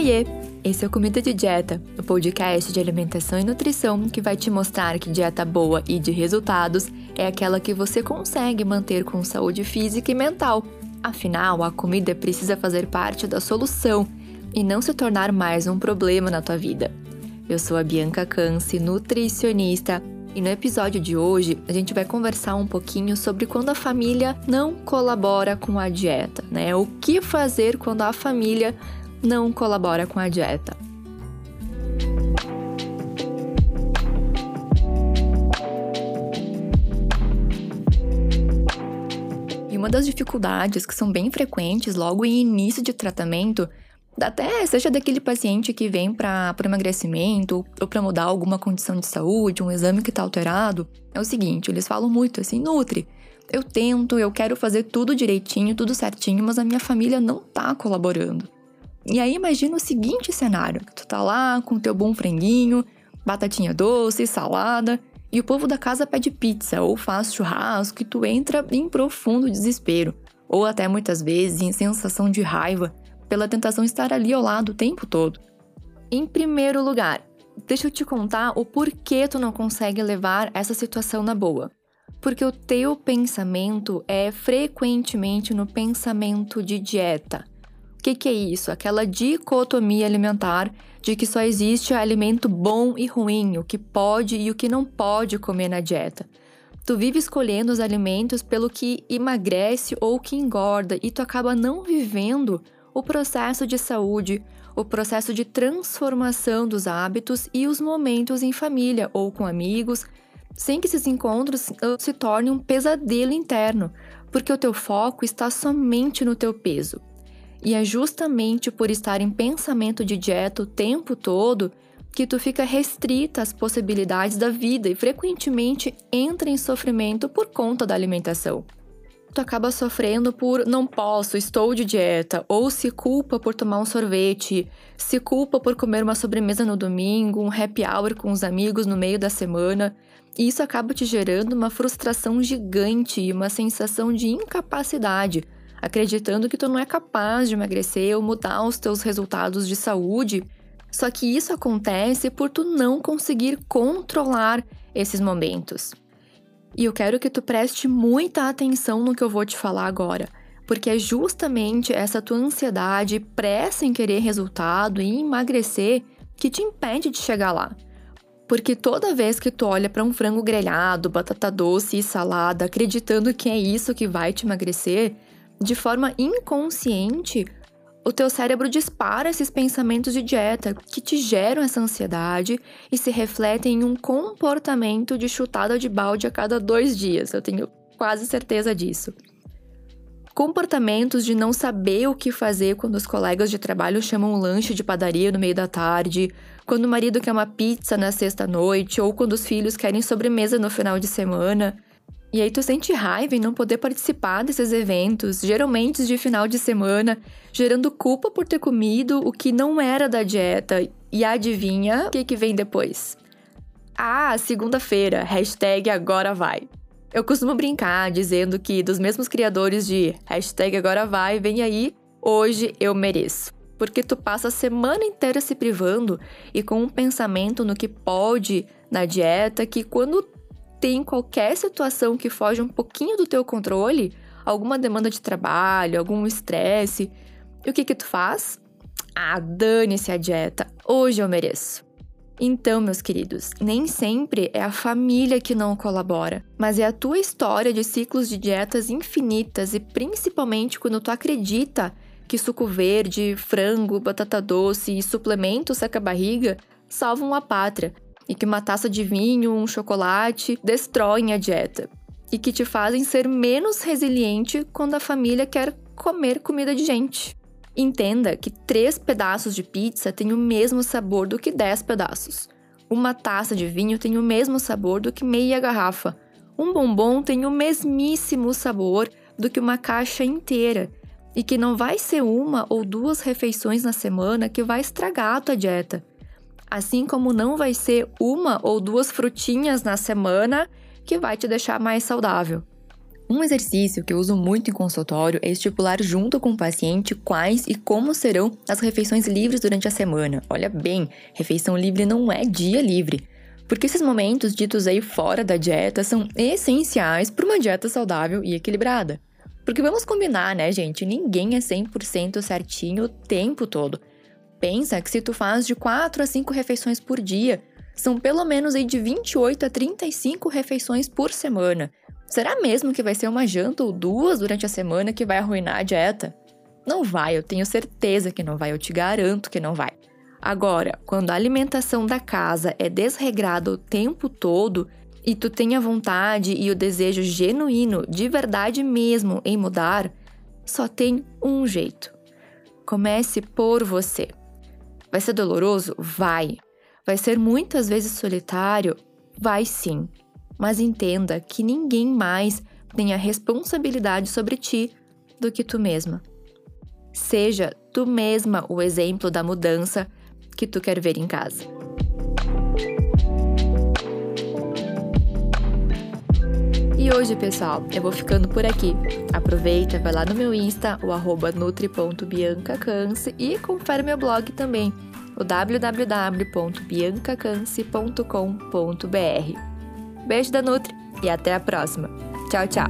Oiê! Esse é o Comida de Dieta, o podcast de alimentação e nutrição que vai te mostrar que dieta boa e de resultados é aquela que você consegue manter com saúde física e mental. Afinal, a comida precisa fazer parte da solução e não se tornar mais um problema na tua vida. Eu sou a Bianca Canci, nutricionista, e no episódio de hoje a gente vai conversar um pouquinho sobre quando a família não colabora com a dieta, né? O que fazer quando a família não colabora com a dieta. E uma das dificuldades que são bem frequentes logo em início de tratamento, até seja daquele paciente que vem para emagrecimento ou para mudar alguma condição de saúde, um exame que está alterado, é o seguinte: eles falam muito assim, Nutri. Eu tento, eu quero fazer tudo direitinho, tudo certinho, mas a minha família não tá colaborando. E aí imagina o seguinte cenário: tu tá lá com teu bom franguinho, batatinha doce, salada, e o povo da casa pede pizza ou faz churrasco e tu entra em profundo desespero, ou até muitas vezes em sensação de raiva pela tentação de estar ali ao lado o tempo todo. Em primeiro lugar, deixa eu te contar o porquê tu não consegue levar essa situação na boa. Porque o teu pensamento é frequentemente no pensamento de dieta. O que, que é isso? Aquela dicotomia alimentar de que só existe alimento bom e ruim, o que pode e o que não pode comer na dieta. Tu vive escolhendo os alimentos pelo que emagrece ou que engorda e tu acaba não vivendo o processo de saúde, o processo de transformação dos hábitos e os momentos em família ou com amigos, sem que esses encontros se tornem um pesadelo interno, porque o teu foco está somente no teu peso. E é justamente por estar em pensamento de dieta o tempo todo que tu fica restrita às possibilidades da vida e frequentemente entra em sofrimento por conta da alimentação. Tu acaba sofrendo por não posso, estou de dieta, ou se culpa por tomar um sorvete, se culpa por comer uma sobremesa no domingo, um happy hour com os amigos no meio da semana. E isso acaba te gerando uma frustração gigante e uma sensação de incapacidade acreditando que tu não é capaz de emagrecer ou mudar os teus resultados de saúde. Só que isso acontece por tu não conseguir controlar esses momentos. E eu quero que tu preste muita atenção no que eu vou te falar agora, porque é justamente essa tua ansiedade, pressa em querer resultado e emagrecer que te impede de chegar lá. Porque toda vez que tu olha para um frango grelhado, batata doce e salada, acreditando que é isso que vai te emagrecer, de forma inconsciente, o teu cérebro dispara esses pensamentos de dieta que te geram essa ansiedade e se refletem em um comportamento de chutada de balde a cada dois dias. Eu tenho quase certeza disso. Comportamentos de não saber o que fazer quando os colegas de trabalho chamam um lanche de padaria no meio da tarde, quando o marido quer uma pizza na sexta-noite ou quando os filhos querem sobremesa no final de semana. E aí tu sente raiva em não poder participar desses eventos, geralmente de final de semana, gerando culpa por ter comido o que não era da dieta. E adivinha o que, que vem depois? Ah, segunda-feira, hashtag agora vai. Eu costumo brincar dizendo que dos mesmos criadores de hashtag agora vai, vem aí, hoje eu mereço. Porque tu passa a semana inteira se privando e com um pensamento no que pode na dieta que quando tem qualquer situação que foge um pouquinho do teu controle, alguma demanda de trabalho, algum estresse, o que que tu faz? Ah, dane-se a dieta, hoje eu mereço. Então, meus queridos, nem sempre é a família que não colabora, mas é a tua história de ciclos de dietas infinitas e principalmente quando tu acredita que suco verde, frango, batata doce e suplementos seca-barriga salvam a pátria e que uma taça de vinho, um chocolate destroem a dieta e que te fazem ser menos resiliente quando a família quer comer comida de gente. Entenda que três pedaços de pizza têm o mesmo sabor do que dez pedaços. Uma taça de vinho tem o mesmo sabor do que meia garrafa. Um bombom tem o mesmíssimo sabor do que uma caixa inteira. E que não vai ser uma ou duas refeições na semana que vai estragar a tua dieta. Assim como não vai ser uma ou duas frutinhas na semana que vai te deixar mais saudável. Um exercício que eu uso muito em consultório é estipular junto com o paciente quais e como serão as refeições livres durante a semana. Olha bem, refeição livre não é dia livre. Porque esses momentos ditos aí fora da dieta são essenciais para uma dieta saudável e equilibrada. Porque vamos combinar, né, gente? Ninguém é 100% certinho o tempo todo. Pensa que se tu faz de 4 a 5 refeições por dia, são pelo menos aí de 28 a 35 refeições por semana. Será mesmo que vai ser uma janta ou duas durante a semana que vai arruinar a dieta? Não vai, eu tenho certeza que não vai, eu te garanto que não vai. Agora, quando a alimentação da casa é desregrada o tempo todo e tu tem a vontade e o desejo genuíno, de verdade mesmo, em mudar, só tem um jeito. Comece por você. Vai ser doloroso? Vai. Vai ser muitas vezes solitário? Vai sim mas entenda que ninguém mais tem a responsabilidade sobre ti do que tu mesma. Seja tu mesma o exemplo da mudança que tu quer ver em casa. E hoje, pessoal, eu vou ficando por aqui. Aproveita, vai lá no meu Insta, o arroba nutri.biancacance e confere meu blog também, o www.biancacance.com.br. Beijo da Nutri e até a próxima. Tchau, tchau!